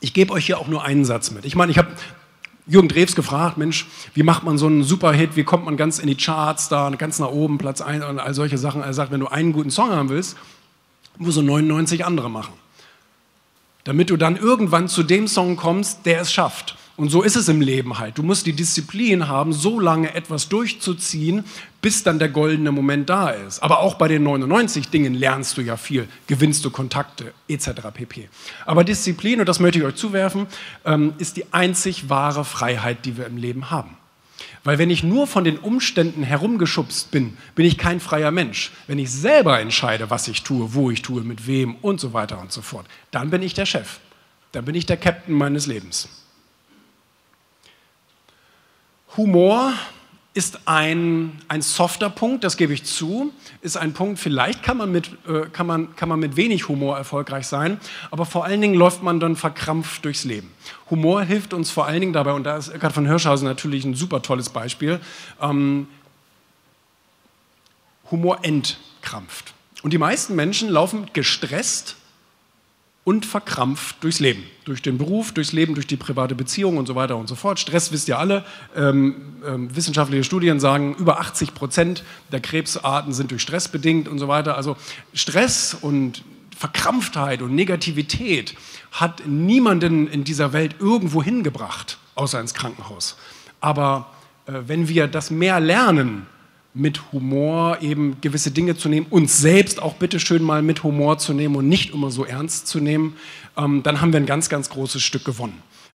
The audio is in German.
Ich gebe euch hier auch nur einen Satz mit. Ich meine, ich habe Jürgen Drews gefragt, Mensch, wie macht man so einen Superhit, wie kommt man ganz in die Charts da, ganz nach oben, Platz 1 und all solche Sachen. Er sagt, wenn du einen guten Song haben willst, musst du 99 andere machen. Damit du dann irgendwann zu dem Song kommst, der es schafft. Und so ist es im Leben halt. Du musst die Disziplin haben, so lange etwas durchzuziehen, bis dann der goldene Moment da ist. Aber auch bei den 99 Dingen lernst du ja viel, gewinnst du Kontakte etc. pp. Aber Disziplin, und das möchte ich euch zuwerfen, ähm, ist die einzig wahre Freiheit, die wir im Leben haben. Weil wenn ich nur von den Umständen herumgeschubst bin, bin ich kein freier Mensch. Wenn ich selber entscheide, was ich tue, wo ich tue, mit wem und so weiter und so fort, dann bin ich der Chef. Dann bin ich der Captain meines Lebens. Humor ist ein, ein softer Punkt, das gebe ich zu, ist ein Punkt, vielleicht kann man, mit, äh, kann, man, kann man mit wenig Humor erfolgreich sein, aber vor allen Dingen läuft man dann verkrampft durchs Leben. Humor hilft uns vor allen Dingen dabei, und da ist Eckhard von Hirschhausen natürlich ein super tolles Beispiel, ähm, Humor entkrampft. Und die meisten Menschen laufen gestresst und verkrampft durchs Leben. Durch den Beruf, durchs Leben, durch die private Beziehung und so weiter und so fort. Stress wisst ihr alle. Ähm, ähm, wissenschaftliche Studien sagen, über 80 Prozent der Krebsarten sind durch Stress bedingt und so weiter. Also Stress und Verkrampftheit und Negativität hat niemanden in dieser Welt irgendwo hingebracht, außer ins Krankenhaus. Aber äh, wenn wir das mehr lernen, mit Humor eben gewisse Dinge zu nehmen, uns selbst auch bitte schön mal mit Humor zu nehmen und nicht immer so ernst zu nehmen, ähm, dann haben wir ein ganz, ganz großes Stück gewonnen.